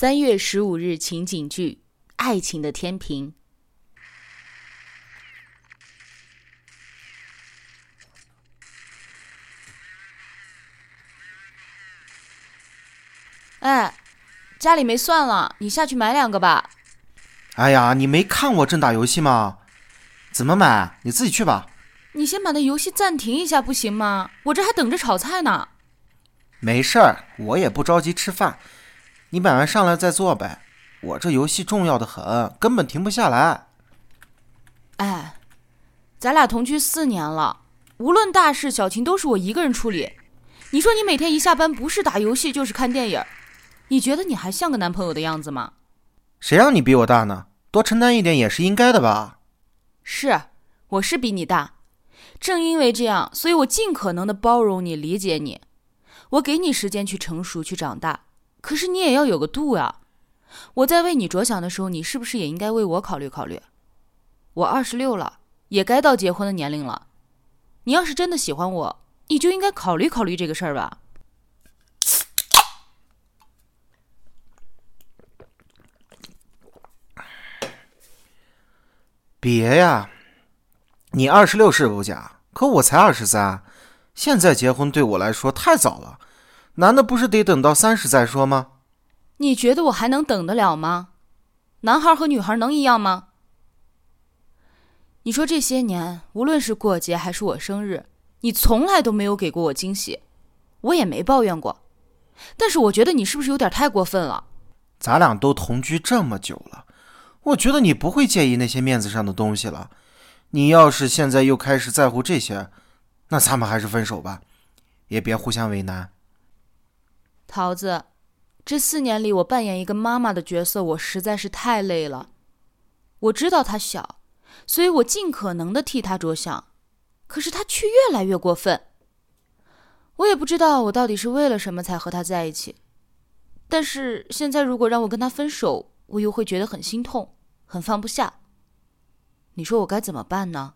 三月十五日情景剧《爱情的天平》。哎，家里没蒜了，你下去买两个吧。哎呀，你没看我正打游戏吗？怎么买？你自己去吧。你先把那游戏暂停一下，不行吗？我这还等着炒菜呢。没事儿，我也不着急吃饭。你买完上来再做呗。我这游戏重要的很，根本停不下来。哎，咱俩同居四年了，无论大事小情都是我一个人处理。你说你每天一下班不是打游戏就是看电影，你觉得你还像个男朋友的样子吗？谁让你比我大呢？多承担一点也是应该的吧？是，我是比你大。正因为这样，所以我尽可能的包容你、理解你。我给你时间去成熟、去长大，可是你也要有个度啊。我在为你着想的时候，你是不是也应该为我考虑考虑？我二十六了，也该到结婚的年龄了。你要是真的喜欢我，你就应该考虑考虑这个事儿吧。别呀，你二十六是不假，可我才二十三，现在结婚对我来说太早了。男的不是得等到三十再说吗？你觉得我还能等得了吗？男孩和女孩能一样吗？你说这些年，无论是过节还是我生日，你从来都没有给过我惊喜，我也没抱怨过。但是我觉得你是不是有点太过分了？咱俩都同居这么久了，我觉得你不会介意那些面子上的东西了。你要是现在又开始在乎这些，那咱们还是分手吧，也别互相为难。桃子。这四年里，我扮演一个妈妈的角色，我实在是太累了。我知道他小，所以我尽可能的替他着想，可是他却越来越过分。我也不知道我到底是为了什么才和他在一起，但是现在如果让我跟他分手，我又会觉得很心痛，很放不下。你说我该怎么办呢？